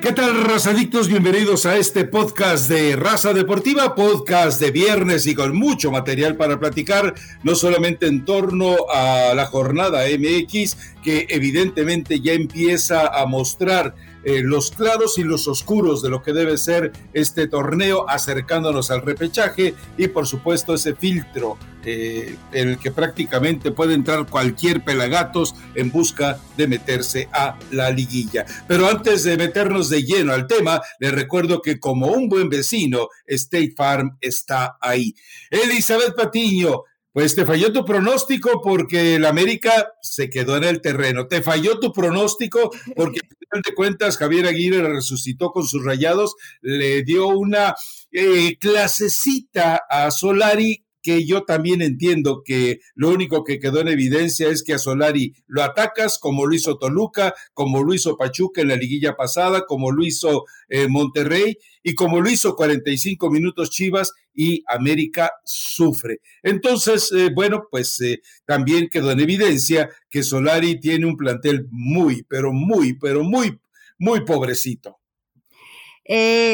¿Qué tal, razadictos? Bienvenidos a este podcast de Raza Deportiva, podcast de viernes y con mucho material para platicar, no solamente en torno a la jornada MX, que evidentemente ya empieza a mostrar eh, los claros y los oscuros de lo que debe ser este torneo, acercándonos al repechaje y por supuesto ese filtro eh, en el que prácticamente puede entrar cualquier pelagatos en busca de meterse a la liguilla. Pero antes de meternos de lleno al tema, les recuerdo que como un buen vecino, State Farm está ahí. Elizabeth Patiño, pues te falló tu pronóstico porque el América se quedó en el terreno. Te falló tu pronóstico porque, al final de cuentas, Javier Aguirre resucitó con sus rayados, le dio una eh, clasecita a Solari que yo también entiendo que lo único que quedó en evidencia es que a Solari lo atacas como lo hizo Toluca, como lo hizo Pachuca en la liguilla pasada, como lo hizo eh, Monterrey y como lo hizo 45 minutos Chivas y América sufre. Entonces, eh, bueno, pues eh, también quedó en evidencia que Solari tiene un plantel muy, pero muy, pero muy, muy pobrecito.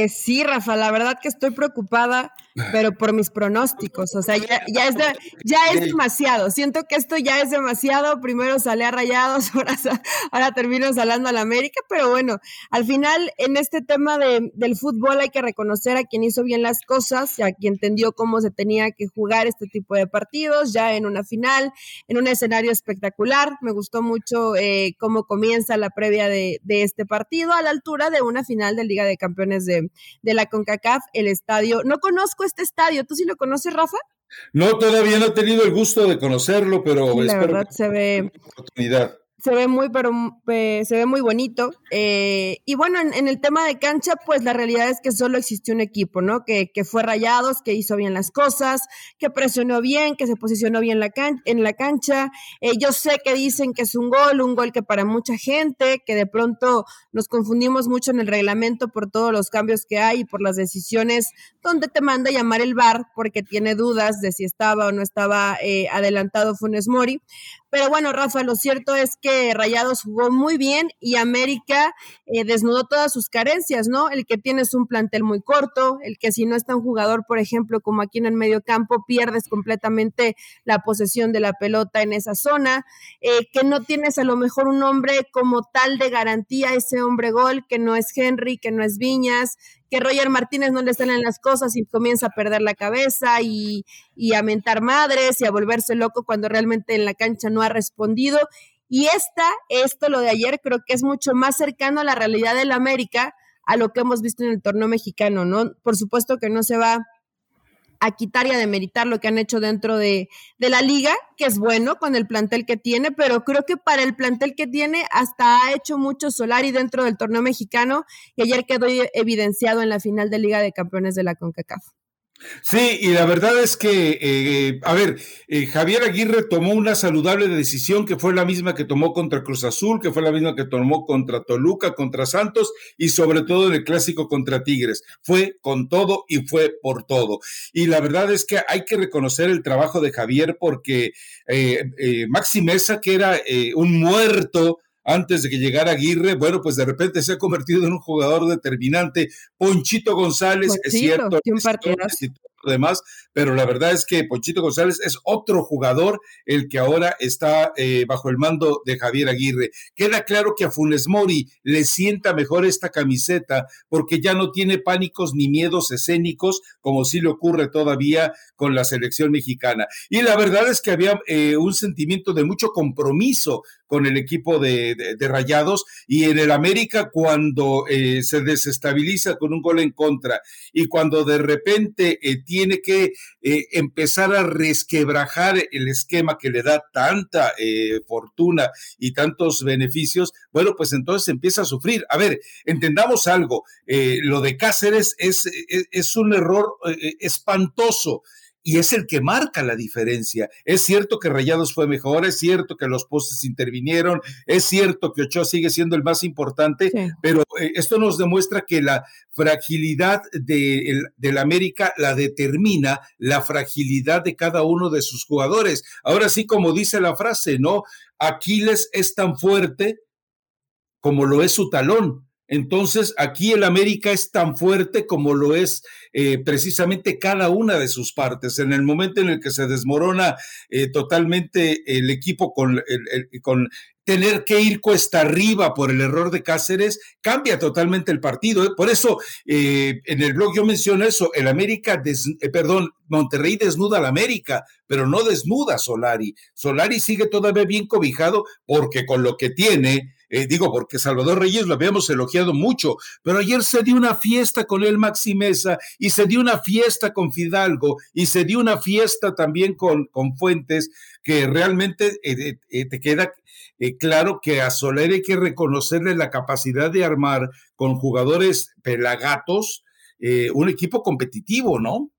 Sí, Rafa, la verdad que estoy preocupada pero por mis pronósticos, o sea, ya, ya, es, ya es demasiado, siento que esto ya es demasiado, primero sale a rayados, ahora, ahora termino salando a la América, pero bueno, al final en este tema de, del fútbol hay que reconocer a quien hizo bien las cosas, a quien entendió cómo se tenía que jugar este tipo de partidos, ya en una final, en un escenario espectacular, me gustó mucho eh, cómo comienza la previa de, de, este partido, a la altura de una final de Liga de Campeones de, de la CONCACAF, el estadio, no conozco este estadio. ¿Tú sí lo conoces, Rafa? No, todavía no he tenido el gusto de conocerlo, pero la verdad se ve oportunidad se ve muy, pero se ve muy bonito. Eh, y bueno, en, el tema de cancha, pues la realidad es que solo existió un equipo, ¿no? Que, que fue Rayados, que hizo bien las cosas, que presionó bien, que se posicionó bien la en la cancha. Eh, yo sé que dicen que es un gol, un gol que para mucha gente, que de pronto nos confundimos mucho en el reglamento por todos los cambios que hay y por las decisiones donde te manda llamar el VAR porque tiene dudas de si estaba o no estaba eh, adelantado Funes Mori. Pero bueno, Rafa, lo cierto es que Rayados jugó muy bien y América eh, desnudó todas sus carencias, ¿no? El que tienes un plantel muy corto, el que si no está un jugador, por ejemplo, como aquí en el medio campo, pierdes completamente la posesión de la pelota en esa zona, eh, que no tienes a lo mejor un hombre como tal de garantía, ese hombre gol, que no es Henry, que no es Viñas, que Roger Martínez no le salen las cosas y comienza a perder la cabeza y, a mentar madres y a volverse loco cuando realmente en la cancha no ha respondido. Y esta, esto, lo de ayer, creo que es mucho más cercano a la realidad del América, a lo que hemos visto en el torneo mexicano, ¿no? Por supuesto que no se va a quitar y a demeritar lo que han hecho dentro de, de, la liga, que es bueno con el plantel que tiene, pero creo que para el plantel que tiene hasta ha hecho mucho Solari dentro del torneo mexicano y ayer quedó evidenciado en la final de Liga de Campeones de la CONCACAF. Sí, y la verdad es que, eh, a ver, eh, Javier Aguirre tomó una saludable decisión que fue la misma que tomó contra Cruz Azul, que fue la misma que tomó contra Toluca, contra Santos y sobre todo en el clásico contra Tigres. Fue con todo y fue por todo. Y la verdad es que hay que reconocer el trabajo de Javier porque eh, Maxi Mesa, que era un muerto, antes de que llegara Aguirre, bueno, pues de repente se ha convertido en un jugador determinante. Ponchito González, es cierto, demás, pero la verdad es que Ponchito González es otro jugador el que ahora está eh, bajo el mando de Javier Aguirre. Queda claro que a Funes Mori le sienta mejor esta camiseta porque ya no tiene pánicos ni miedos escénicos como sí le ocurre todavía con la selección mexicana. Y la verdad es que había eh, un sentimiento de mucho compromiso con el equipo de, Rayados y en el América cuando eh, se desestabiliza con un gol en contra y cuando de repente tiene tiene que eh, empezar a resquebrajar el esquema que le da tanta eh, fortuna y tantos beneficios, bueno, pues entonces empieza a sufrir. A ver, entendamos algo, eh, lo de Cáceres es, es un error espantoso y es el que marca la diferencia. Es cierto que Rayados fue mejor, es cierto que los postes intervinieron, es cierto que Ochoa sigue siendo el más importante, pero eh, esto nos demuestra que la fragilidad de, del América la determina la fragilidad de cada uno de sus jugadores. Ahora sí, como dice la frase, ¿no? Aquiles es tan fuerte como lo es su talón Entonces, aquí el América es tan fuerte como lo es eh, precisamente cada una de sus partes. En el momento en el que se desmorona eh, totalmente el equipo con, con tener que ir cuesta arriba por el error de Cáceres, cambia totalmente el partido. ¿eh? Por eso, en el blog yo menciono eso, el América, perdón, Monterrey desnuda al América, pero no desnuda a Solari. Solari sigue todavía bien cobijado porque con lo que tiene eh, digo, porque Salvador Reyes lo habíamos elogiado mucho, pero ayer se dio una fiesta con el Maximeza y se dio una fiesta con Fidalgo y se dio una fiesta también con, con Fuentes, que realmente eh, eh, te queda claro que a Soler hay que reconocerle la capacidad de armar con jugadores pelagatos un equipo competitivo, ¿no?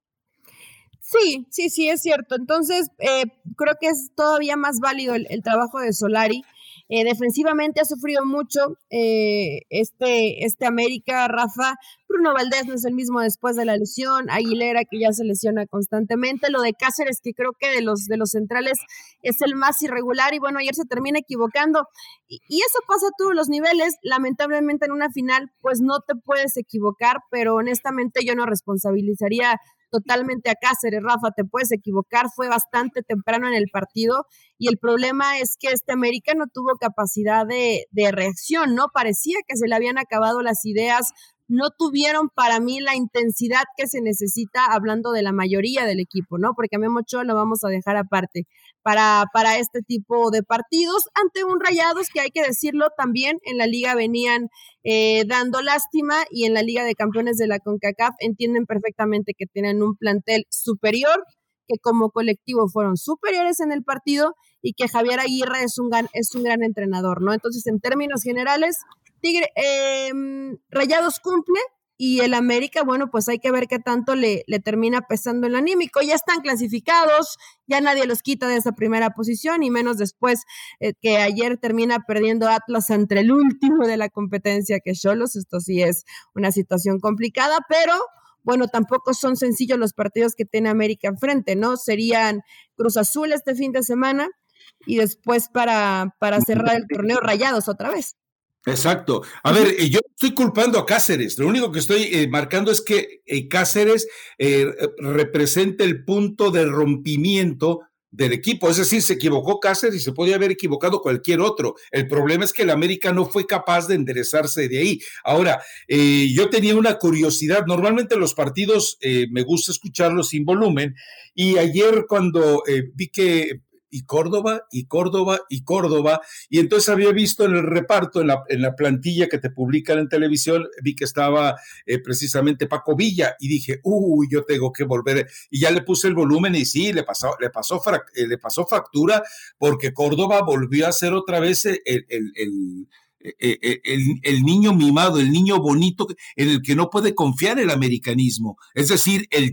Sí, sí, sí, es cierto. Entonces, creo que es todavía más válido el trabajo de Solari. Eh, defensivamente ha sufrido mucho eh, este, este América, Rafa. Bruno Valdés no es el mismo después de la lesión. Aguilera, que ya se lesiona constantemente. Lo de Cáceres, que creo que de los, de los centrales es el más irregular. Y bueno, ayer se termina equivocando. Y, y eso pasa a todos los niveles. Lamentablemente en una final, pues no te puedes equivocar, pero honestamente yo no responsabilizaría totalmente a Cáceres, Rafa, te puedes equivocar, fue bastante temprano en el partido y el problema es que este América no tuvo capacidad de, de reacción, ¿no? Parecía que se le habían acabado las ideas, no tuvieron para mí la intensidad que se necesita hablando de la mayoría del equipo, ¿no? Porque a Memo Ochoa lo vamos a dejar aparte para, para este tipo de partidos ante un Rayados que hay que decirlo también en la liga venían eh, dando lástima y en la liga de campeones de la CONCACAF entienden perfectamente que tienen un plantel superior, que como colectivo fueron superiores en el partido y que Javier Aguirre es un, es un gran entrenador, ¿no? Entonces, en términos generales, Tigre, em, Rayados cumple y el América, bueno, pues hay que ver qué tanto le, le termina pesando el anímico. Ya están clasificados, ya nadie los quita de esa primera posición y menos después eh, que ayer termina perdiendo Atlas entre el último de la competencia que Cholos. Esto sí es una situación complicada, pero bueno, tampoco son sencillos los partidos que tiene América enfrente, ¿no? Serían Cruz Azul este fin de semana y después para, para cerrar el torneo Rayados otra vez. Exacto. A ver, eh, yo estoy culpando a Cáceres. Lo único que estoy eh, marcando es que eh, Cáceres representa el punto de rompimiento del equipo. Es decir, se equivocó Cáceres y se podía haber equivocado cualquier otro. El problema es que el América no fue capaz de enderezarse de ahí. Ahora, yo tenía una curiosidad. Normalmente los partidos me gusta escucharlos sin volumen. Y ayer cuando vi que y Córdoba y Córdoba y Córdoba. Y entonces había visto en el reparto, en la, en la plantilla que te publican en televisión, vi que estaba eh, precisamente Paco Villa y dije, uy, yo tengo que volver. Y ya le puse el volumen y sí, le pasó, le pasó, eh, le pasó factura porque Córdoba volvió a ser otra vez el, el, el el, niño mimado, el niño bonito en el que no puede confiar el americanismo. Es decir, el,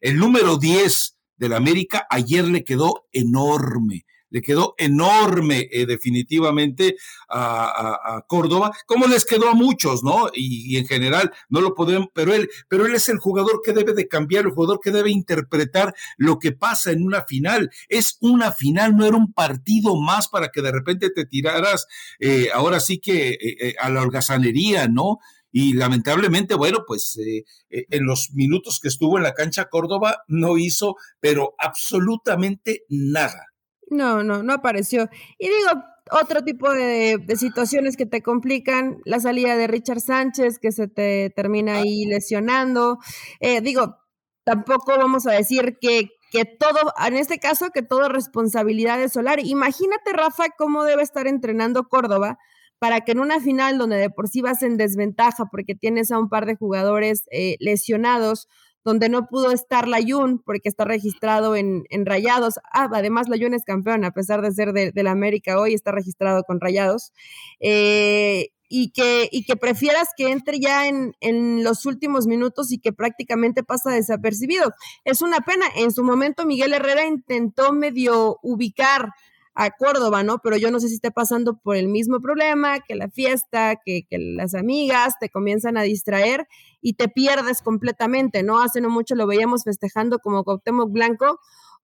el número 10 del América ayer le quedó enorme, le quedó enorme eh, definitivamente a, Córdoba, como les quedó a muchos, ¿no? Y, en general no lo podemos, pero él, pero él es el jugador que debe de cambiar, el jugador que debe interpretar lo que pasa en una final. Es una final, no era un partido más para que de repente te tiraras, eh, ahora sí que eh, a la holgazanería, ¿no? Y lamentablemente, bueno, pues eh, eh, en los minutos que estuvo en la cancha Córdoba no hizo, pero absolutamente nada. No, no, no apareció. Y digo, otro tipo de, situaciones que te complican, la salida de Richard Sánchez, que se te termina ahí lesionando. Eh, digo, tampoco vamos a decir que, que todo, en este caso, que todo responsabilidad de Solar. Imagínate, Rafa, cómo debe estar entrenando Córdoba para que en una final donde de por sí vas en desventaja porque tienes a un par de jugadores eh, lesionados, donde no pudo estar la Jun porque está registrado en, en Rayados. Ah, además la Jun es campeón, a pesar de ser de, la América hoy, está registrado con Rayados. Eh, y que, y que prefieras que entre ya en, en, los últimos minutos y que prácticamente pasa desapercibido. Es una pena. En su momento Miguel Herrera intentó medio ubicar a Córdoba, ¿no? Pero yo no sé si está pasando por el mismo problema, que la fiesta, que, que, las amigas te comienzan a distraer y te pierdes completamente, ¿no? Hace no mucho lo veíamos festejando como Cuauhtémoc Blanco,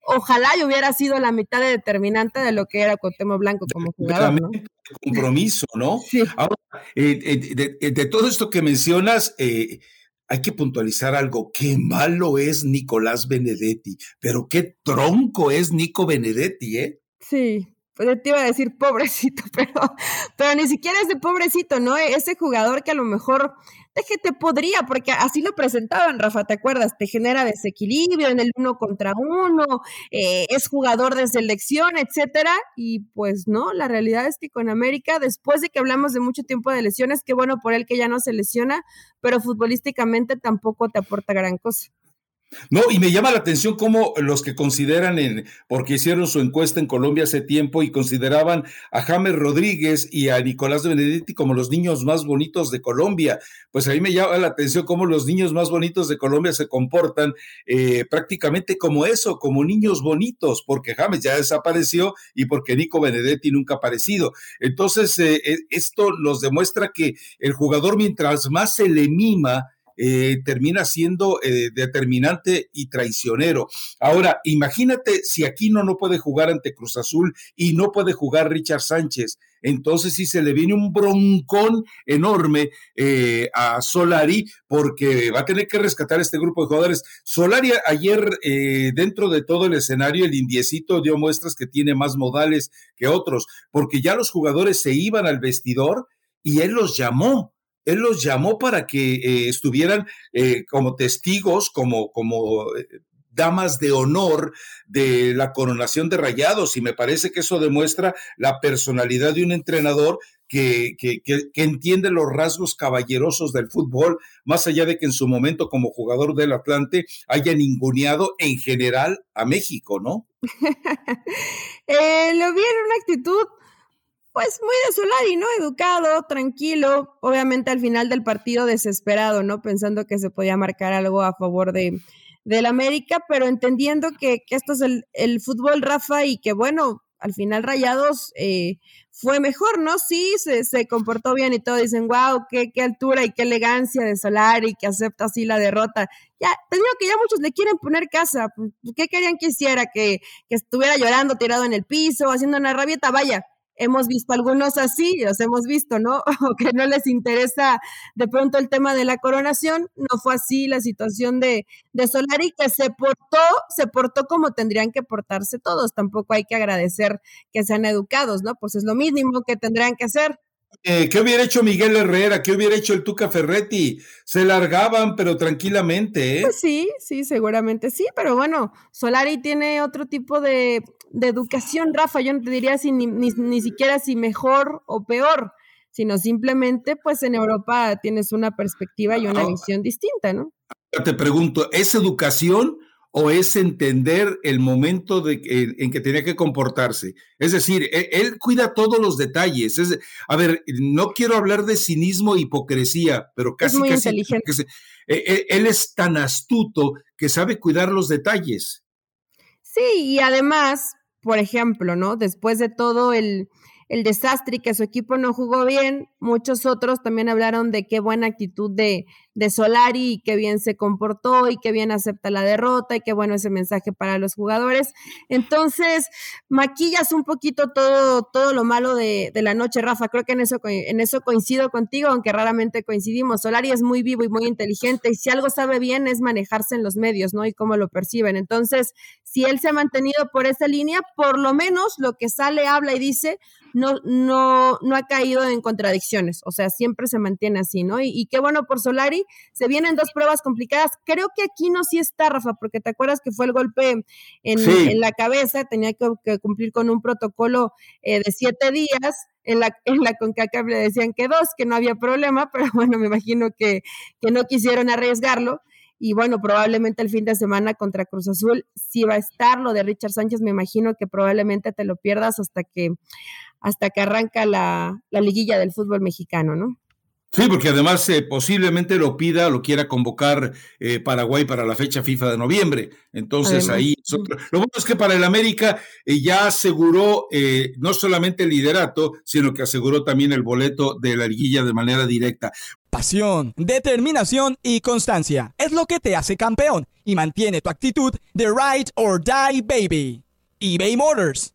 ojalá y hubiera sido la mitad de determinante de lo que era Cuauhtémoc Blanco como jugador. ¿no? Compromiso, ¿no? Ahora, eh, eh, de, todo esto que mencionas, eh, hay que puntualizar algo. Qué malo es Nicolás Benedetti, pero qué tronco es Nico Benedetti, ¿eh? Sí, pues te iba a decir pobrecito, pero, pero ni siquiera es de pobrecito, ¿no? Ese jugador que a lo mejor de que te podría, porque así lo presentaban, Rafa, ¿te acuerdas? Te genera desequilibrio en el uno contra uno, eh, es jugador de selección, etcétera, y pues no, la realidad es que con América, después de que hablamos de mucho tiempo de lesiones, qué bueno por él que ya no se lesiona, pero futbolísticamente tampoco te aporta gran cosa. No, y me llama la atención cómo los que consideran, en, porque hicieron su encuesta en Colombia hace tiempo y consideraban a James Rodríguez y a Nicolás de Benedetti como los niños más bonitos de Colombia. Pues ahí me llama la atención cómo los niños más bonitos de Colombia se comportan eh, prácticamente como eso, como niños bonitos, porque James ya desapareció y porque Nico Benedetti nunca ha aparecido. Entonces, eh, eh, esto nos demuestra que el jugador mientras más se le mima, eh, termina siendo eh, determinante y traicionero. Ahora, imagínate si Aquino no puede jugar ante Cruz Azul y no puede jugar Richard Sánchez. Entonces sí se le viene un broncón enorme eh, a Solari porque va a tener que rescatar este grupo de jugadores. Solari ayer dentro de todo el escenario, el indiecito dio muestras que tiene más modales que otros, porque ya los jugadores se iban al vestidor y él los llamó él los llamó para que eh, estuvieran eh, como testigos, como, como eh, damas de honor de la coronación de rayados y me parece que eso demuestra la personalidad de un entrenador que, que, que, entiende los rasgos caballerosos del fútbol, más allá de que en su momento como jugador del Atlante haya ninguneado en general a México, ¿no? eh, lo vi en una actitud pues muy de Solari, ¿no? Educado, tranquilo, obviamente al final del partido desesperado, ¿no? Pensando que se podía marcar algo a favor de del América, pero entendiendo que, que esto es el, el, fútbol, Rafa, y que bueno, al final Rayados eh, fue mejor, ¿no? Sí, se, se, comportó bien y todo, dicen, wow, qué, qué altura y qué elegancia de Solari, que acepta así la derrota. Ya, te digo que ya muchos le quieren poner casa, ¿qué querían que hiciera? Que, que estuviera llorando tirado en el piso, haciendo una rabieta, vaya, hemos visto algunos así, los hemos visto, ¿no? O que no les interesa de pronto el tema de la coronación. No fue así la situación de, de Solari, que se portó, se portó como tendrían que portarse todos. Tampoco hay que agradecer que sean educados, ¿no? Pues es lo mínimo que tendrían que hacer. Eh, ¿Qué hubiera hecho Miguel Herrera? ¿Qué hubiera hecho el Tuca Ferretti? Se largaban, pero tranquilamente, ¿eh? Pues sí, sí, seguramente sí, pero bueno, Solari tiene otro tipo de, de educación, Rafa, yo no te diría si ni, ni, siquiera si mejor o peor, sino simplemente pues en Europa tienes una perspectiva y una visión distinta, ¿no? Te pregunto, ¿es educación o es entender el momento de, en, que tenía que comportarse? Es decir, él, él cuida todos los detalles. Es, a ver, no quiero hablar de cinismo e hipocresía, pero casi... Es muy casi, inteligente. E, e, él es tan astuto que sabe cuidar los detalles. Sí, y además, por ejemplo, ¿no? Después de todo el, el desastre y que su equipo no jugó bien, muchos otros también hablaron de qué buena actitud de, de Solari y qué bien se comportó y qué bien acepta la derrota y qué bueno ese mensaje para los jugadores. Entonces, maquillas un poquito todo, todo lo malo de, de la noche, Rafa. Creo que en eso, en eso coincido contigo, aunque raramente coincidimos. Solari es muy vivo y muy inteligente y si algo sabe bien es manejarse en los medios, ¿no? Y cómo lo perciben. Entonces, si él se ha mantenido por esa línea, por lo menos lo que sale, habla y dice, no, no, no ha caído en contradicciones. O sea, siempre se mantiene así, ¿no? Y, y qué bueno por Solari se vienen dos pruebas complicadas. Creo que aquí no sí está, Rafa, porque te acuerdas que fue el golpe en, la cabeza, tenía que, cumplir con un protocolo eh, de siete días. En la, en la CONCACAF le decían que dos, que no había problema, pero bueno, me imagino que, que no quisieron arriesgarlo y bueno, probablemente el fin de semana contra Cruz Azul sí va a estar lo de Richard Sánchez, me imagino que probablemente te lo pierdas hasta que hasta que arranca la, la liguilla del fútbol mexicano, ¿no? Sí, porque además eh, posiblemente lo pida, lo quiera convocar eh, Paraguay para la fecha FIFA de noviembre. Entonces ahí Lo bueno es que para el América eh, ya aseguró no solamente el liderato, sino que aseguró también el boleto de la liguilla de manera directa. Pasión, determinación y constancia es lo que te hace campeón y mantiene tu actitud de ride or die baby. eBay Motors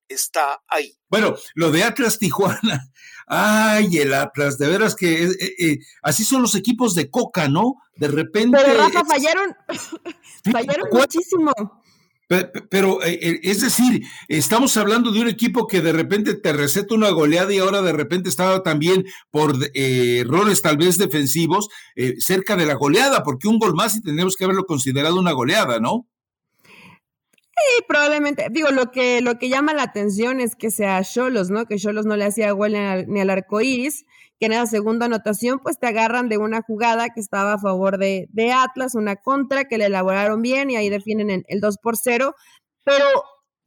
está ahí. Bueno, lo de Atlas Tijuana, ay, el Atlas, de veras que eh, eh, así son los equipos de Coca, ¿no? De repente. Pero Rafa, fallaron, fallaron muchísimo. Pero, eh, es decir, estamos hablando de un equipo que de repente te receta una goleada y ahora de repente estaba también por errores tal vez defensivos cerca de la goleada, porque un gol más y tenemos que haberlo considerado una goleada, ¿no? Sí, probablemente. Digo, lo que, lo que llama la atención es que sea Cholos, ¿no? Que Cholos no le hacía gol ni al, arco iris, que en la segunda anotación, pues te agarran de una jugada que estaba a favor de, de Atlas, una contra que le elaboraron bien y ahí definen el 2 por 0. Pero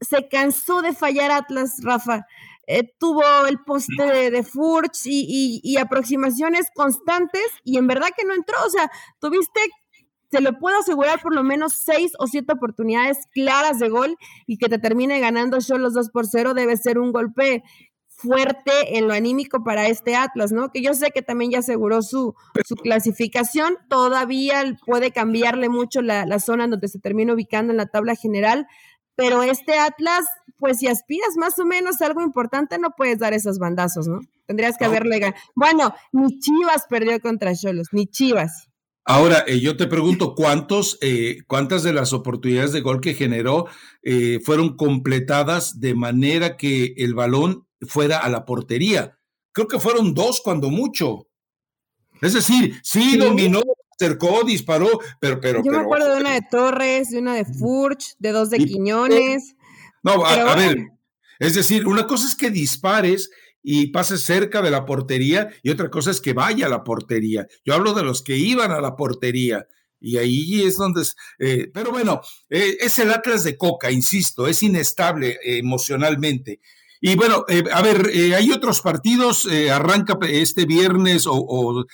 se cansó de fallar Atlas, Rafa. Eh, tuvo el poste de, de Furch y, y, aproximaciones constantes y en verdad que no entró. O sea, tuviste se lo puedo asegurar por lo menos seis o siete oportunidades claras de gol y que te termine ganando yo los dos por cero debe ser un golpe fuerte en lo anímico para este Atlas, ¿no? Que yo sé que también ya aseguró su, su clasificación, todavía puede cambiarle mucho la, la zona donde se termina ubicando en la tabla general, pero este Atlas, pues si aspiras más o menos a algo importante, no puedes dar esos bandazos, ¿no? Tendrías que haberle ganado. Bueno, ni Chivas perdió contra Cholos, ni Chivas. Ahora, eh, yo te pregunto, ¿cuántos, eh, ¿cuántas de las oportunidades de gol que generó eh, fueron completadas de manera que el balón fuera a la portería? Creo que fueron dos cuando mucho. Es decir, sí, dominó, acercó, disparó, pero... pero yo me acuerdo de una de Torres, de una de Furch, de dos de Quiñones. No, a ver, es decir, una cosa es que dispares y pase cerca de la portería y otra cosa es que vaya a la portería. Yo hablo de los que iban a la portería y ahí es donde... Eh, pero bueno, eh, es el Atlas de Coca, insisto, es inestable emocionalmente. Y bueno, eh, a ver, eh, hay otros partidos, eh, arranca este viernes o,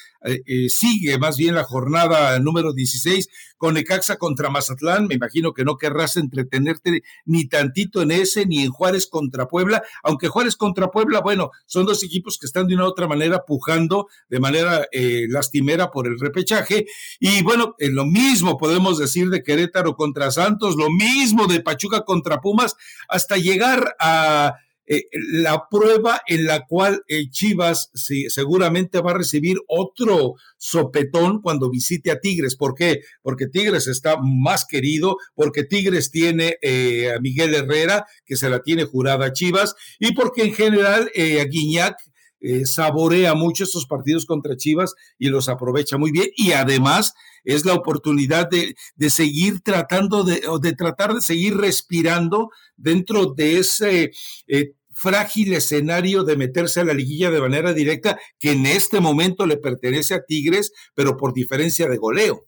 sigue más bien la jornada número 16 con Ecaxa contra Mazatlán. Me imagino que no querrás entretenerte ni tantito en ese, ni en Juárez contra Puebla, aunque Juárez contra Puebla, bueno, son dos equipos que están de una u otra manera pujando de manera lastimera por el repechaje. Y bueno, lo mismo podemos decir de Querétaro contra Santos, lo mismo de Pachuca contra Pumas, hasta llegar a eh, la prueba en la cual eh, Chivas seguramente va a recibir otro sopetón cuando visite a Tigres. ¿Por qué? Porque Tigres está más querido, porque Tigres tiene eh, a Miguel Herrera, que se la tiene jurada a Chivas, y porque en general a Guiñac saborea mucho estos partidos contra Chivas y los aprovecha muy bien. Y además es la oportunidad de, de seguir tratando de, de tratar de seguir respirando dentro de ese frágil escenario de meterse a la liguilla de manera directa, que en este momento le pertenece a Tigres, pero por diferencia de goleo.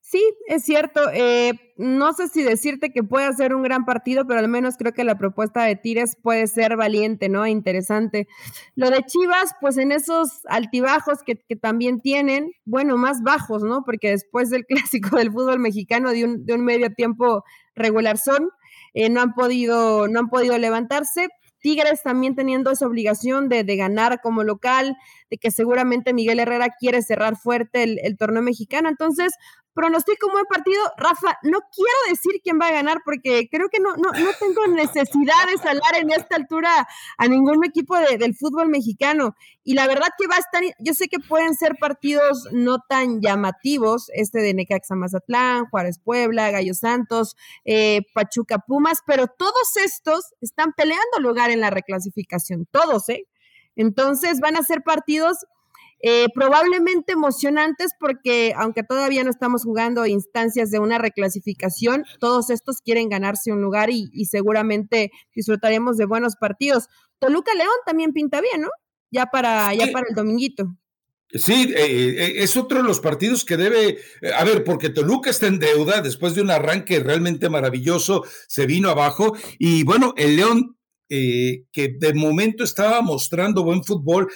Sí, es cierto. Eh, no sé si decirte que puede ser un gran partido, pero al menos creo que la propuesta de Tigres puede ser valiente, ¿no? Interesante. Lo de Chivas, pues en esos altibajos que, también tienen, bueno, más bajos, ¿no? Porque después del clásico del fútbol mexicano de un, de un medio tiempo regular son, eh, no han podido, no han podido levantarse, Tigres también teniendo esa obligación de, ganar como local, de que seguramente Miguel Herrera quiere cerrar fuerte el, torneo mexicano. Entonces, pronostico un buen partido. Rafa, no quiero decir quién va a ganar porque creo que no, no, no tengo necesidad de salar en esta altura a ningún equipo del fútbol mexicano. Y la verdad que va a estar, yo sé que pueden ser partidos no tan llamativos, este de Necaxa Mazatlán, Juárez Puebla, Gallo Santos, eh, Pachuca Pumas, pero todos estos están peleando lugar en la reclasificación, todos, ¿eh? Entonces van a ser partidos eh, probablemente emocionantes porque aunque todavía no estamos jugando instancias de una reclasificación, todos estos quieren ganarse un lugar y, seguramente disfrutaremos de buenos partidos. Toluca León también pinta bien, ¿no? Ya para, ya para el dominguito. Sí, eh, eh, es otro de los partidos que debe, a ver, porque Toluca está en deuda después de un arranque realmente maravilloso, se vino abajo y bueno, el León eh, que de momento estaba mostrando buen fútbol,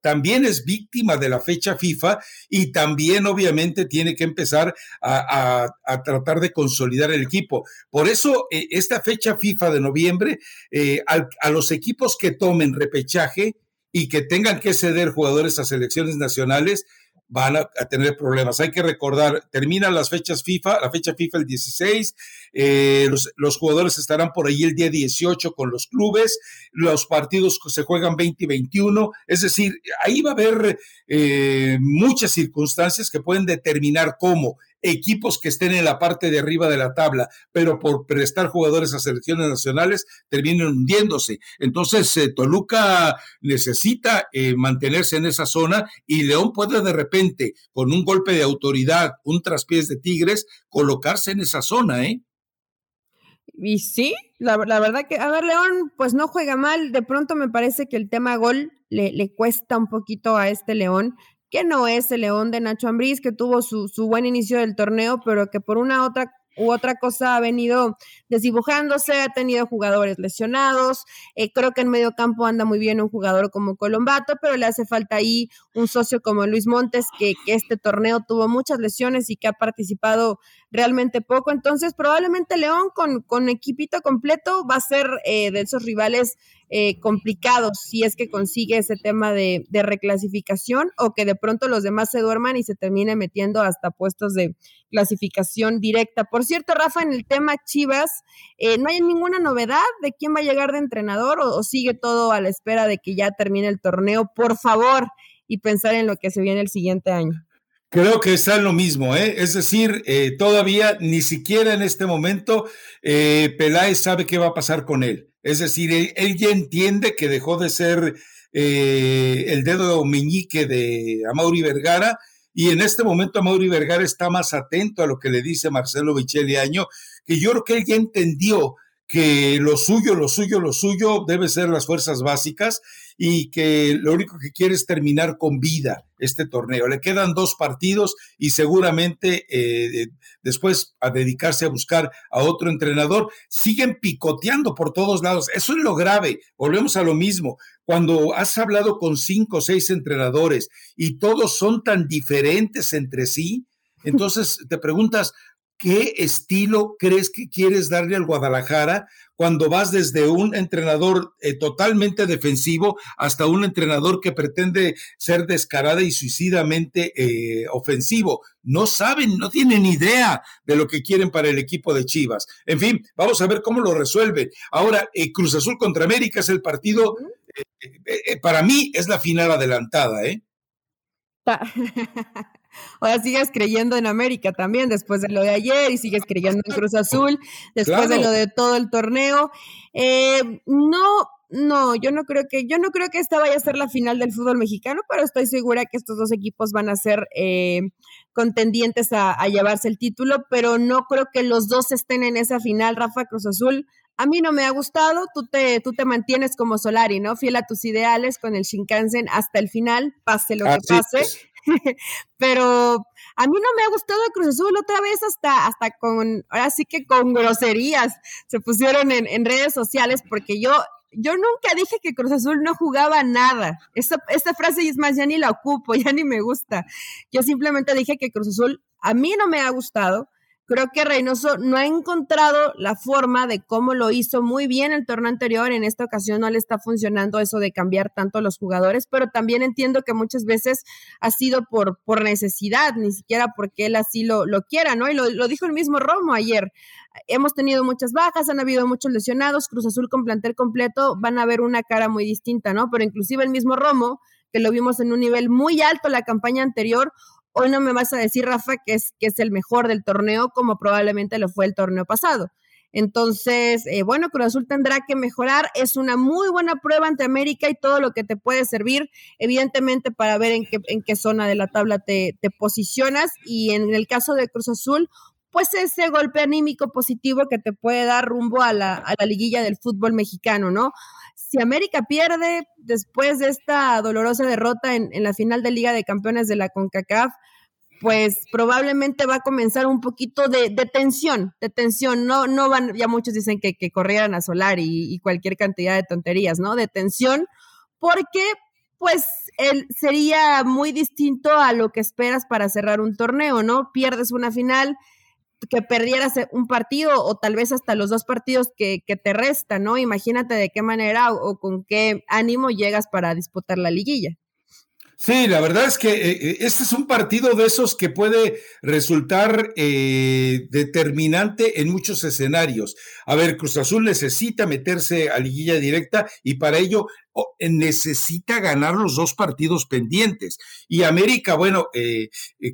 también es víctima de la fecha FIFA y también obviamente tiene que empezar a, tratar de consolidar el equipo. Por eso, eh, esta fecha FIFA de noviembre, eh, a los equipos que tomen repechaje y que tengan que ceder jugadores a selecciones nacionales, van a, tener problemas. Hay que recordar, terminan las fechas FIFA, la fecha FIFA el 16, eh, los, jugadores estarán por ahí el día 18 con los clubes, los partidos se juegan 20 y 21, es decir, ahí va a haber eh, muchas circunstancias que pueden determinar cómo equipos que estén en la parte de arriba de la tabla, pero por prestar jugadores a selecciones nacionales terminen hundiéndose. Entonces, eh, Toluca necesita eh, mantenerse en esa zona y León puede de repente, con un golpe de autoridad, un traspiés de Tigres, colocarse en esa zona, ¿eh? Y sí, la, verdad que, a ver, León, pues no juega mal. De pronto me parece que el tema gol le cuesta un poquito a este León que no es el León de Nacho Ambriz, que tuvo su, su buen inicio del torneo, pero que por una otra u otra cosa ha venido desdibujándose, ha tenido jugadores lesionados, eh, creo que en medio campo anda muy bien un jugador como Colombato, pero le hace falta ahí un socio como Luis Montes, que, que este torneo tuvo muchas lesiones y que ha participado realmente poco, entonces probablemente León con, con equipito completo va a ser eh, de esos rivales eh, complicados si es que consigue ese tema de, reclasificación o que de pronto los demás se duerman y se termine metiendo hasta puestos de clasificación directa. Por cierto, Rafa, en el tema Chivas, eh, ¿no hay ninguna novedad de quién va a llegar de entrenador o, sigue todo a la espera de que ya termine el torneo? Por favor, y pensar en lo que se viene el siguiente año. Creo que está en lo mismo, ¿eh? es decir, eh, todavía ni siquiera en este momento eh, Peláez sabe qué va a pasar con él. Es decir, él, ya entiende que dejó de ser eh, el dedo meñique de Amaury Vergara y en este momento Amaury Vergara está más atento a lo que le dice Marcelo Michele Año, que yo creo que él ya entendió que lo suyo, lo suyo, lo suyo debe ser las fuerzas básicas y que lo único que quiere es terminar con vida este torneo. Le quedan dos partidos y seguramente eh, después a dedicarse a buscar a otro entrenador. Siguen picoteando por todos lados. Eso es lo grave. Volvemos a lo mismo. Cuando has hablado con cinco o seis entrenadores y todos son tan diferentes entre sí, entonces te preguntas, ¿Qué estilo crees que quieres darle al Guadalajara cuando vas desde un entrenador eh, totalmente defensivo hasta un entrenador que pretende ser descarada y suicidamente eh, ofensivo? No saben, no tienen idea de lo que quieren para el equipo de Chivas. En fin, vamos a ver cómo lo resuelve. Ahora, eh, Cruz Azul contra América es el partido, para mí es la final adelantada, ¿eh? Ahora sigues creyendo en América también, después de lo de ayer, y sigues creyendo en Cruz Azul, después de lo de todo el torneo. Eh, no, no, yo no creo que, yo no creo que esta vaya a ser la final del fútbol mexicano, pero estoy segura que estos dos equipos van a ser eh, contendientes a, a, llevarse el título, pero no creo que los dos estén en esa final, Rafa Cruz Azul. A mí no me ha gustado, tú te, tú te mantienes como Solari, ¿no? Fiel a tus ideales con el Shinkansen hasta el final, pase lo que pase. pero a mí no me ha gustado Cruz Azul otra vez hasta, hasta con, ahora sí que con groserías se pusieron en, en redes sociales porque yo, yo nunca dije que Cruz Azul no jugaba nada. Esta, esta frase es más, ya ni la ocupo, ya ni me gusta. Yo simplemente dije que Cruz Azul a mí no me ha gustado. Creo que Reynoso no ha encontrado la forma de cómo lo hizo muy bien el torneo anterior. En esta ocasión no le está funcionando eso de cambiar tanto los jugadores, pero también entiendo que muchas veces ha sido por, por necesidad, ni siquiera porque él así lo, lo quiera, ¿no? Y lo, lo dijo el mismo Romo ayer. Hemos tenido muchas bajas, han habido muchos lesionados, Cruz Azul con plantel completo, van a ver una cara muy distinta, ¿no? Pero inclusive el mismo Romo, que lo vimos en un nivel muy alto la campaña anterior, Hoy no me vas a decir, Rafa, que es, que es el mejor del torneo, como probablemente lo fue el torneo pasado. Entonces, eh, bueno, Cruz Azul tendrá que mejorar. Es una muy buena prueba ante América y todo lo que te puede servir, evidentemente, para ver en qué, en qué zona de la tabla te, te posicionas. Y en el caso de Cruz Azul, pues ese golpe anímico positivo que te puede dar rumbo a la, a la liguilla del fútbol mexicano, ¿no? Si América pierde después de esta dolorosa derrota en, la final de Liga de Campeones de la CONCACAF, pues probablemente va a comenzar un poquito de, tensión, de tensión. No, no van, ya muchos dicen que, corrieran a Solar y, cualquier cantidad de tonterías, ¿no? De tensión, porque pues sería muy distinto a lo que esperas para cerrar un torneo, ¿no? Pierdes una final, que perdieras un partido o tal vez hasta los dos partidos que, te restan, ¿no? Imagínate de qué manera o, con qué ánimo llegas para disputar la liguilla. Sí, la verdad es que eh, eh, este es un partido de esos que puede resultar eh, determinante en muchos escenarios. A ver, Cruz Azul necesita meterse a liguilla directa y para ello necesita ganar los dos partidos pendientes. Y América, bueno,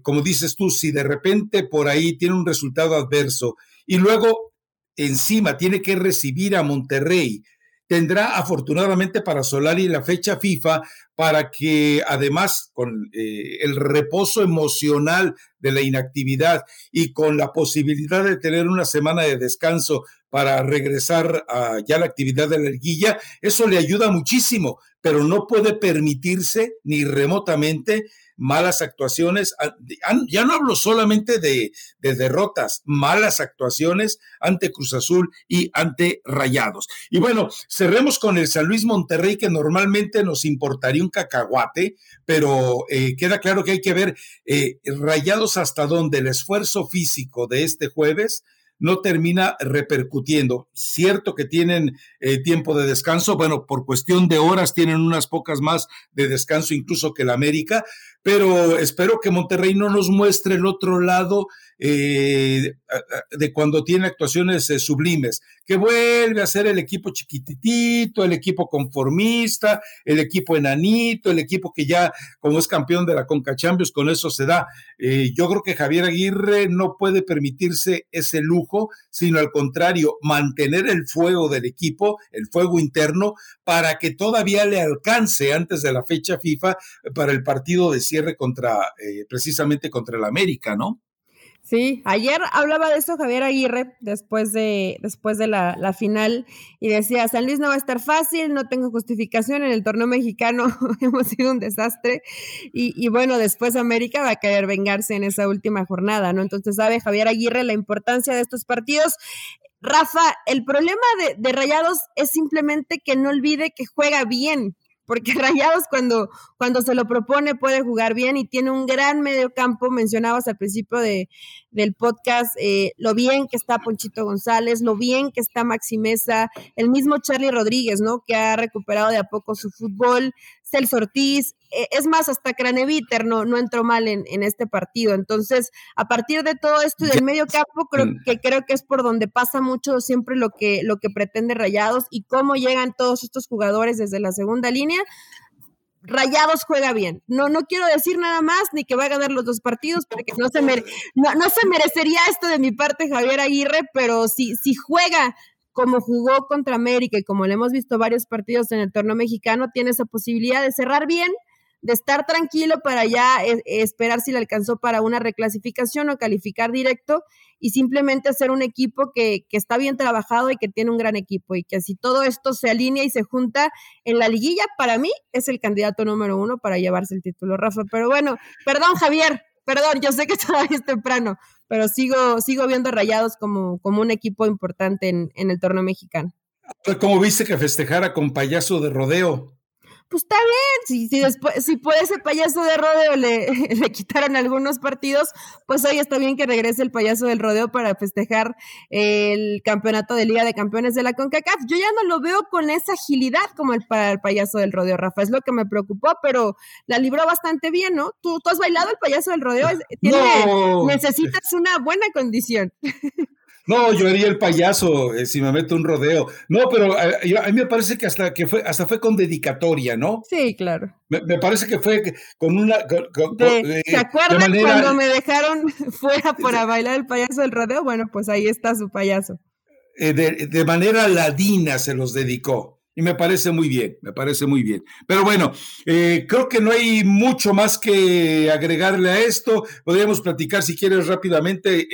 como dices tú, si de repente por ahí tiene un resultado adverso y luego encima tiene que recibir a Monterrey, tendrá afortunadamente para Solari la fecha FIFA para que además con eh, el reposo emocional de la inactividad y con la posibilidad de tener una semana de descanso para regresar a ya la actividad de la liguilla, eso le ayuda muchísimo, pero no puede permitirse ni remotamente malas actuaciones, ah, ya no hablo solamente de, derrotas, malas actuaciones ante Cruz Azul y ante Rayados. Y bueno, cerremos con el San Luis Monterrey, que normalmente nos importaría un cacahuate, pero eh, queda claro que hay que ver eh, Rayados hasta donde el esfuerzo físico de este jueves no termina repercutiendo. Cierto que tienen eh, tiempo de descanso, bueno, por cuestión de horas tienen unas pocas más de descanso incluso que la América, pero espero que Monterrey no nos muestre el otro lado eh, de cuando tiene actuaciones eh, sublimes, que vuelve a ser el equipo chiquititito, el equipo conformista, el equipo enanito, el equipo que ya como es campeón de la Conca Champions, con eso se da. Eh, yo creo que Javier Aguirre no puede permitirse ese lujo, sino al contrario, mantener el fuego del equipo, el fuego interno, para que todavía le alcance antes de la fecha FIFA para el partido de cierre contra, precisamente contra el América, ¿no? Sí, ayer hablaba de eso Javier Aguirre después de, después de la, final y decía, San Luis no va a estar fácil, no tengo justificación, en el torneo mexicano hemos sido un desastre y, y, bueno, después América va a querer vengarse en esa última jornada, ¿no? Entonces sabe Javier Aguirre la importancia de estos partidos. Rafa, el problema de, Rayados es simplemente que no olvide que juega bien, porque Rayados cuando, cuando se lo propone puede jugar bien y tiene un gran medio campo. Mencionabas al principio de, del podcast eh, lo bien que está Ponchito González, lo bien que está Maxi Mesa, el mismo Charlie Rodríguez, ¿no? Que ha recuperado de a poco su fútbol, Celso Ortiz, eh, es más, hasta Craneviter no, no entró mal en, en, este partido. Entonces, a partir de todo esto y del medio campo, creo mm. que creo que es por donde pasa mucho siempre lo que, lo que pretende Rayados y cómo llegan todos estos jugadores desde la segunda línea. Rayados juega bien. No, no quiero decir nada más ni que va a ganar los dos partidos porque no se, no, no se merecería esto de mi parte Javier Aguirre, pero si, si juega como jugó contra América y como le hemos visto varios partidos en el torneo mexicano, tiene esa posibilidad de cerrar bien, de estar tranquilo para ya eh, esperar si le alcanzó para una reclasificación o calificar directo y simplemente hacer un equipo que, que, está bien trabajado y que tiene un gran equipo y que si todo esto se alinea y se junta en la liguilla, para mí es el candidato número uno para llevarse el título, Rafa. Pero bueno, perdón Javier, perdón, yo sé que todavía es temprano, pero sigo, sigo viendo Rayados como, como un equipo importante en, en el torneo mexicano. ¿Cómo viste que festejara con payaso de rodeo? Pues está bien, si, si después, si por ese payaso de rodeo le, le, quitaron algunos partidos, pues hoy está bien que regrese el payaso del rodeo para festejar el campeonato de Liga de Campeones de la CONCACAF. Yo ya no lo veo con esa agilidad como el para el payaso del rodeo, Rafa, es lo que me preocupó, pero la libró bastante bien, ¿no? ¿Tú, tú has bailado el payaso del rodeo? Necesitas una buena condición. No, yo haría el payaso eh, si me meto un rodeo. No, pero eh, a, mí me parece que hasta que fue, hasta fue con dedicatoria, ¿no? Sí, claro. Me, parece que fue con una. Eh, ¿Se acuerdan cuando me dejaron fuera para bailar el payaso del rodeo? Bueno, pues ahí está su payaso. de, manera ladina se los dedicó. Y me parece muy bien, me parece muy bien. Pero bueno, creo que no hay mucho más que agregarle a esto. Podríamos platicar, si quieres, rápidamente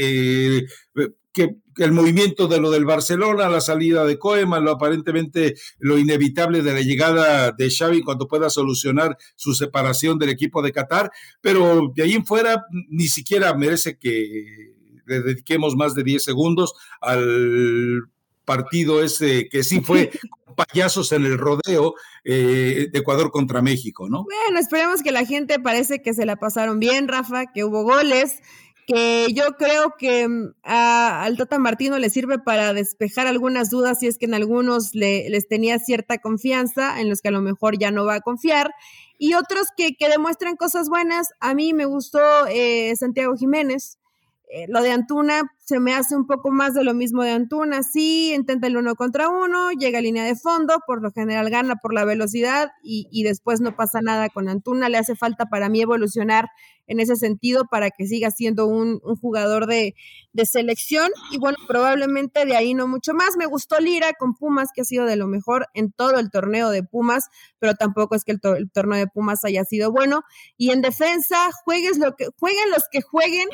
que, el movimiento de lo del Barcelona, la salida de Koeman, lo aparentemente lo inevitable de la llegada de Xavi cuando pueda solucionar su separación del equipo de Qatar, pero de ahí en fuera ni siquiera merece que le dediquemos más de 10 segundos al partido ese que sí fue payasos en el rodeo eh, de Ecuador contra México, ¿no? Bueno, esperemos que la gente parece que se la pasaron bien, Rafa, que hubo goles que yo creo que mm, al Tata Martino le sirve para despejar algunas dudas si es que en algunos le, les tenía cierta confianza, en los que a lo mejor ya no va a confiar, y otros que, que demuestran cosas buenas. A mí me gustó eh, Santiago Jiménez, eh, lo de Antuna se me hace un poco más de lo mismo de Antuna. Sí, intenta el uno contra uno, llega a línea de fondo, por lo general gana por la velocidad y, después no pasa nada con Antuna. Le hace falta para mí evolucionar en ese sentido para que siga siendo un, jugador de, selección. Y bueno, probablemente de ahí no mucho más. Me gustó Lira con Pumas, que ha sido de lo mejor en todo el torneo de Pumas, pero tampoco es que el, el torneo de Pumas haya sido bueno. Y en defensa, juegues lo que, jueguen los que jueguen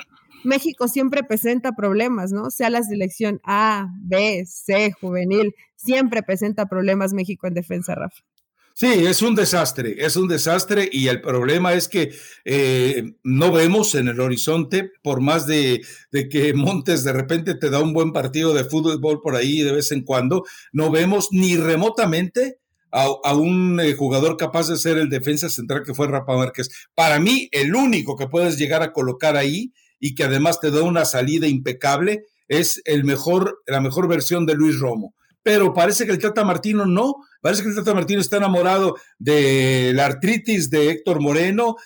México siempre presenta problemas, ¿no? Sea la selección A, B, C, juvenil, siempre presenta problemas México en defensa, Rafa. Sí, es un desastre, es un desastre y el problema es que eh, no vemos en el horizonte, por más de, que Montes de repente te da un buen partido de fútbol por ahí de vez en cuando, no vemos ni remotamente a, un eh, jugador capaz de ser el defensa central que fue Rafa Márquez. Para mí, el único que puedes llegar a colocar ahí y que además te da una salida impecable, es el mejor, la mejor versión de Luis Romo. Pero parece que el Tata Martino no, parece que el Tata Martino está enamorado de la artritis de Héctor Moreno,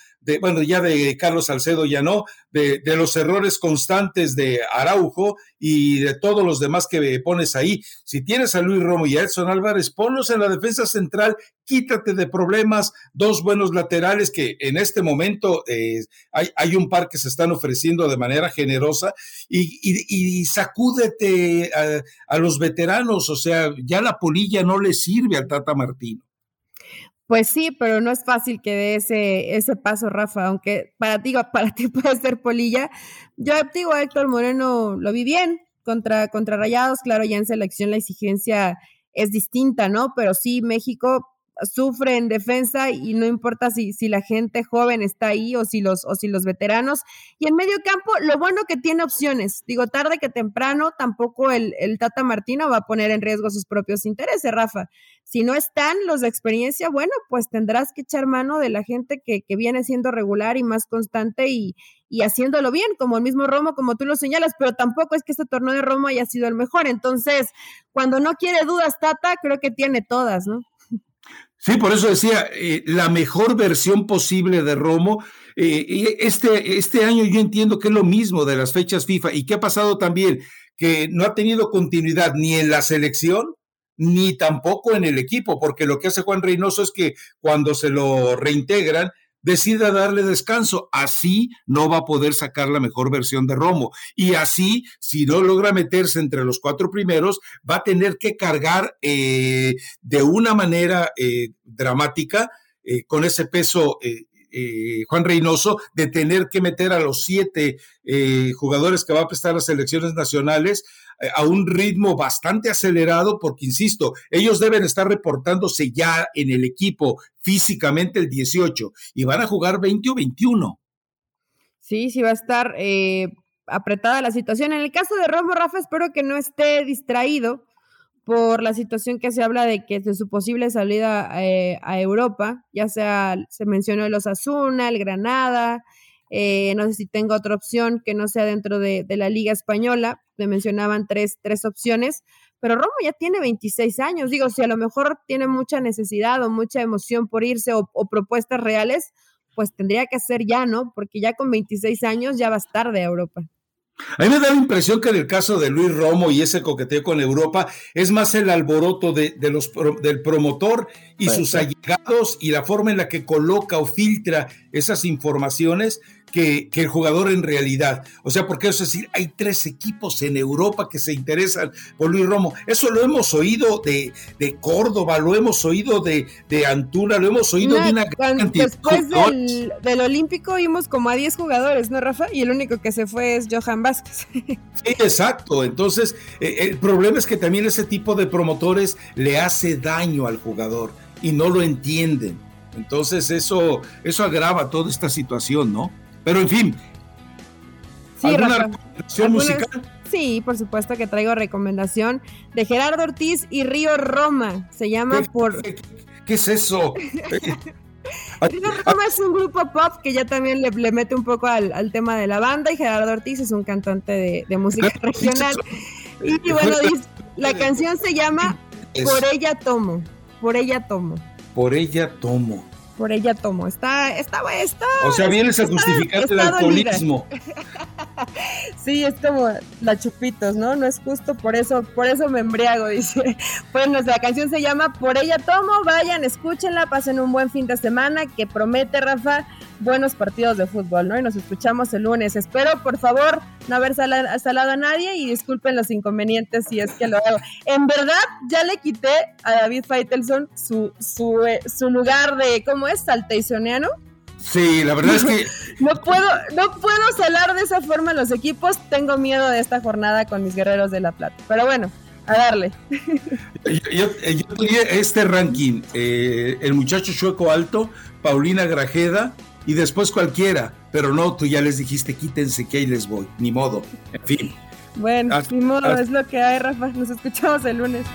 bueno, ya de Carlos Salcedo ya no, de, los errores constantes de Araujo y de todos los demás que pones ahí. Si tienes a Luis Romo y a Edson Álvarez, ponlos en la defensa central, quítate de problemas, dos buenos laterales que en este momento eh, hay, un par que se están ofreciendo de manera generosa y, sacúdete a, a los veteranos, o sea, ya la polilla no le sirve al Tata Martino. Pues sí, pero no es fácil que dé ese, ese paso, Rafa, aunque para ti, para ti puede ser polilla. Yo digo, a Héctor Moreno lo vi bien contra, contra Rayados, claro, ya en selección la exigencia es distinta, ¿no? Pero sí, México sufre en defensa y no importa si, si la gente joven está ahí o si, los, o si los veteranos. Y en medio campo, lo bueno que tiene opciones. Digo, tarde que temprano, tampoco el, el Tata Martino va a poner en riesgo sus propios intereses, Rafa. Si no están los de experiencia, bueno, pues tendrás que echar mano de la gente que, que viene siendo regular y más constante y, y haciéndolo bien, como el mismo Romo, como tú lo señalas, pero tampoco es que este torneo de Romo haya sido el mejor. Entonces, cuando no quiere dudas, Tata, creo que tiene todas, ¿no? Sí, por eso decía, eh, la mejor versión posible de Romo. Eh, este, este año yo entiendo que es lo mismo de las fechas FIFA y que ha pasado también, que no ha tenido continuidad ni en la selección ni tampoco en el equipo, porque lo que hace Juan Reynoso es que cuando se lo reintegran, decida darle descanso. Así no va a poder sacar la mejor versión de Romo. Y así, si no logra meterse entre los cuatro primeros, va a tener que cargar eh, de una manera eh, dramática eh, con ese peso. Juan Reynoso, de tener que meter a los siete jugadores que va a prestar las selecciones nacionales eh, a un ritmo bastante acelerado, porque, insisto, ellos deben estar reportándose ya en el equipo físicamente el 18 y van a jugar 20 o 21. Sí, sí va a estar eh, apretada la situación. En el caso de Romo Rafa, espero que no esté distraído, por la situación que se habla de que de su posible salida eh, a Europa, ya sea, se mencionó el Osasuna, el Granada, eh, no sé si tengo otra opción que no sea dentro de, la Liga Española, me mencionaban tres, tres opciones, pero Romo ya tiene 26 años, digo, si a lo mejor tiene mucha necesidad o mucha emoción por irse o, propuestas reales, pues tendría que ser ya, ¿no? Porque ya con 26 años ya va a estar de Europa. A mí me da la impresión que en el caso de Luis Romo y ese coqueteo con Europa es más el alboroto de, los, del promotor y sus allegados y la forma en la que coloca o filtra esas informaciones que, el jugador en realidad. O sea, porque es decir, hay tres equipos en Europa que se interesan por Luis Romo. Eso lo hemos oído de, de Córdoba, lo hemos oído de, de Antuna, lo hemos oído de una gran cantidad. Después del, del, Olímpico vimos como a 10 jugadores, ¿no, Rafa? Y el único que se fue es Johan Vázquez. Sí, exacto. Entonces, eh, el problema es que también ese tipo de promotores le hace daño al jugador y no lo entienden. Entonces eso, eso agrava toda esta situación, ¿no? Pero en fin. ¿Alguna recomendación musical? Sí, por supuesto que traigo recomendación de Gerardo Ortiz y Río Roma. Se llama por. ¿Qué, es eso? Río Roma es un grupo pop que ya también le, mete un poco al, tema de la banda y Gerardo Ortiz es un cantante de, música regional. Y bueno, la canción se llama Por ella tomo. Por ella tomo. Por ella tomo por ella tomo. Está, está, está. O sea, vienes a justificar el alcoholismo. sí, es como la chupitos, ¿no? No es justo, por eso, por eso me embriago, dice. Bueno, la canción se llama Por ella tomo, vayan, escúchenla, pasen un buen fin de semana, que promete, Rafa, buenos partidos de fútbol, ¿no? Y nos escuchamos el lunes. Espero, por favor, no haber salado a nadie y disculpen los inconvenientes si es que lo hago. En verdad, ya le quité a David Faitelson su, su, eh, su lugar de, ¿cómo es? Salteisoniano. Sí, la verdad es que. No puedo, no puedo salar de esa forma los equipos. Tengo miedo de esta jornada con mis guerreros de La Plata. Pero bueno, a darle. Yo, yo, este ranking: eh, el muchacho chueco alto, Paulina Grajeda y después cualquiera. Pero no, tú ya les dijiste, quítense que ahí les voy. Ni modo. En fin. Bueno, ni modo, es lo que hay, Rafa. Nos escuchamos el lunes.